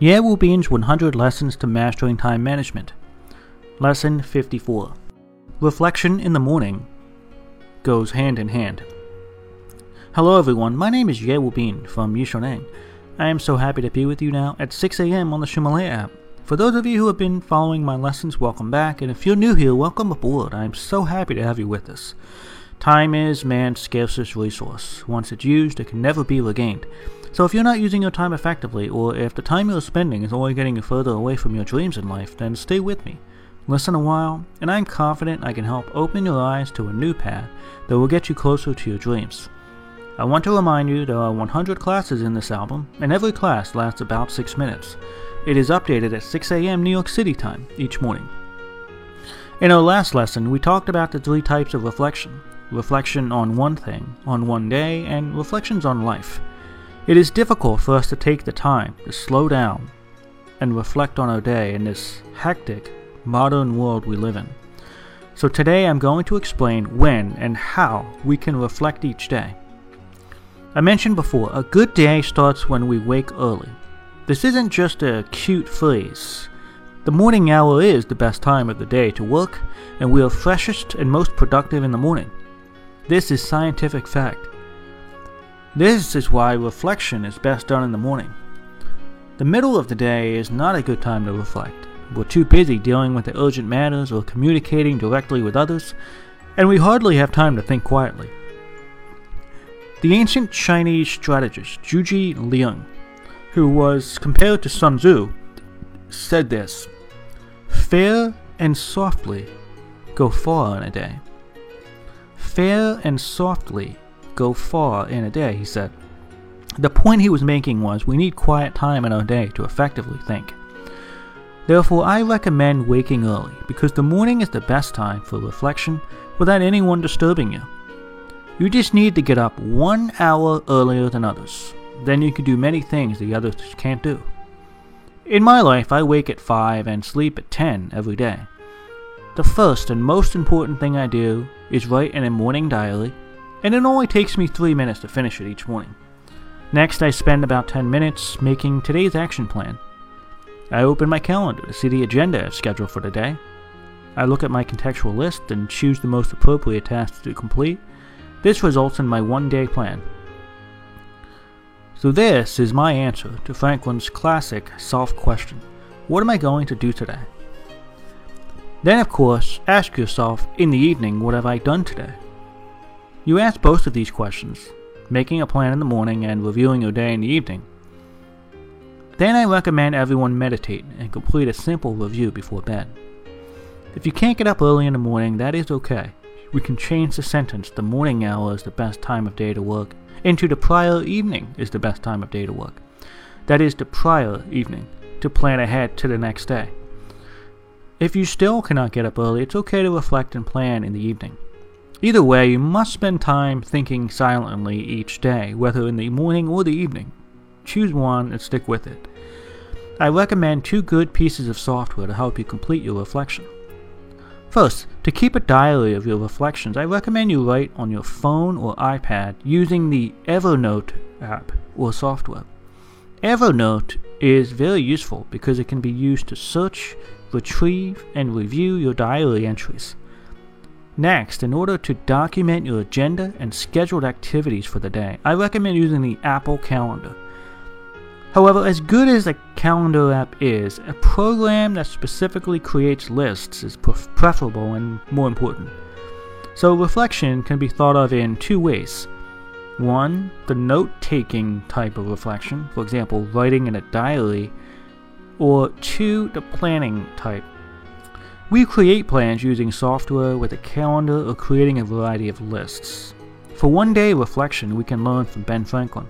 Ye Bin's 100 Lessons to Mastering Time Management. Lesson 54. Reflection in the morning goes hand in hand. Hello everyone, my name is Ye Bin from Yishuneng. I am so happy to be with you now at 6 a.m. on the Ximalaya app. For those of you who have been following my lessons, welcome back, and if you're new here, welcome aboard. I am so happy to have you with us. Time is man's scarcest resource. Once it's used, it can never be regained. So if you're not using your time effectively, or if the time you're spending is only getting you further away from your dreams in life, then stay with me. Listen a while, and I'm confident I can help open your eyes to a new path that will get you closer to your dreams. I want to remind you there are 100 classes in this album, and every class lasts about 6 minutes. It is updated at 6 a.m. New York City time each morning. In our last lesson, we talked about the three types of reflection reflection on one thing, on one day, and reflections on life. It is difficult for us to take the time to slow down and reflect on our day in this hectic, modern world we live in. So today I'm going to explain when and how we can reflect each day. I mentioned before, a good day starts when we wake early. This isn't just a cute phrase. The morning hour is the best time of the day to work, and we are freshest and most productive in the morning. This is scientific fact. This is why reflection is best done in the morning. The middle of the day is not a good time to reflect. We're too busy dealing with the urgent matters or communicating directly with others, and we hardly have time to think quietly. The ancient Chinese strategist Zhuge Liang, who was compared to Sun Tzu, said this Fair and softly go far in a day. Fair and softly go far in a day, he said. The point he was making was we need quiet time in our day to effectively think. Therefore, I recommend waking early because the morning is the best time for reflection without anyone disturbing you. You just need to get up one hour earlier than others. Then you can do many things the others can't do. In my life, I wake at 5 and sleep at 10 every day. The first and most important thing I do is write in a morning diary, and it only takes me 3 minutes to finish it each morning. Next, I spend about 10 minutes making today's action plan. I open my calendar to see the agenda I've scheduled for the day. I look at my contextual list and choose the most appropriate tasks to complete. This results in my one day plan. So, this is my answer to Franklin's classic self question What am I going to do today? Then, of course, ask yourself in the evening, What have I done today? You ask both of these questions, making a plan in the morning and reviewing your day in the evening. Then I recommend everyone meditate and complete a simple review before bed. If you can't get up early in the morning, that is okay. We can change the sentence, the morning hour is the best time of day to work, into the prior evening is the best time of day to work. That is the prior evening, to plan ahead to the next day. If you still cannot get up early, it's okay to reflect and plan in the evening. Either way, you must spend time thinking silently each day, whether in the morning or the evening. Choose one and stick with it. I recommend two good pieces of software to help you complete your reflection. First, to keep a diary of your reflections, I recommend you write on your phone or iPad using the Evernote app or software. Evernote is very useful because it can be used to search, retrieve, and review your diary entries. Next, in order to document your agenda and scheduled activities for the day, I recommend using the Apple Calendar. However, as good as a calendar app is, a program that specifically creates lists is preferable and more important. So, reflection can be thought of in two ways. One, the note taking type of reflection, for example, writing in a diary, or two, the planning type. We create plans using software with a calendar or creating a variety of lists. For one day reflection, we can learn from Ben Franklin.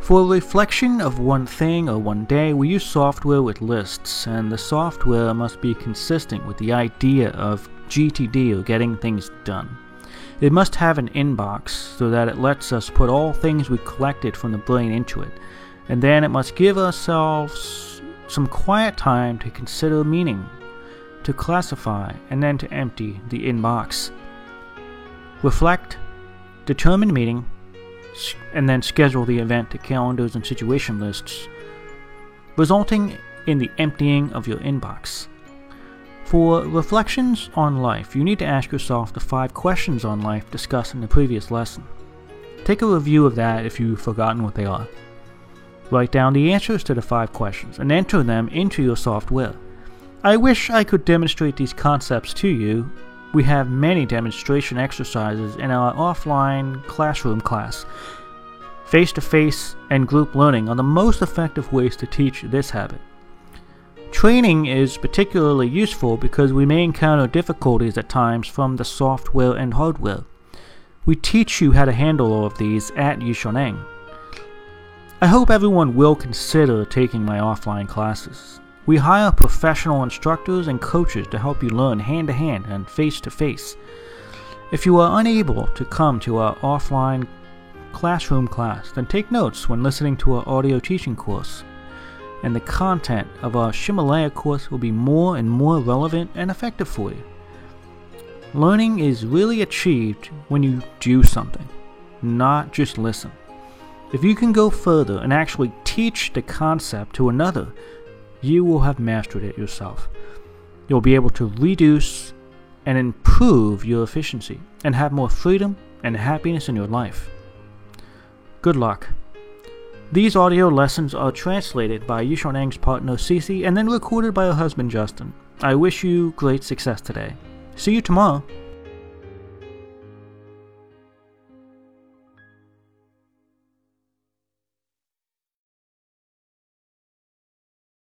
For a reflection of one thing or one day, we use software with lists, and the software must be consistent with the idea of GTD or getting things done. It must have an inbox so that it lets us put all things we collected from the brain into it, and then it must give ourselves some quiet time to consider meaning, to classify, and then to empty the inbox. Reflect, determine meaning, and then schedule the event to calendars and situation lists. resulting in the emptying of your inbox. For reflections on life, you need to ask yourself the five questions on life discussed in the previous lesson. Take a review of that if you've forgotten what they are. Write down the answers to the five questions and enter them into your software. I wish I could demonstrate these concepts to you. We have many demonstration exercises in our offline classroom class. Face to face and group learning are the most effective ways to teach this habit. Training is particularly useful because we may encounter difficulties at times from the software and hardware. We teach you how to handle all of these at Yishoneng. I hope everyone will consider taking my offline classes. We hire professional instructors and coaches to help you learn hand to hand and face to face. If you are unable to come to our offline classroom class, then take notes when listening to our audio teaching course and the content of our Ximalaya course will be more and more relevant and effective for you. Learning is really achieved when you do something, not just listen. If you can go further and actually teach the concept to another, you will have mastered it yourself. You'll be able to reduce and improve your efficiency and have more freedom and happiness in your life. Good luck. These audio lessons are translated by Yishoneng's partner Cece and then recorded by her husband Justin. I wish you great success today. See you tomorrow.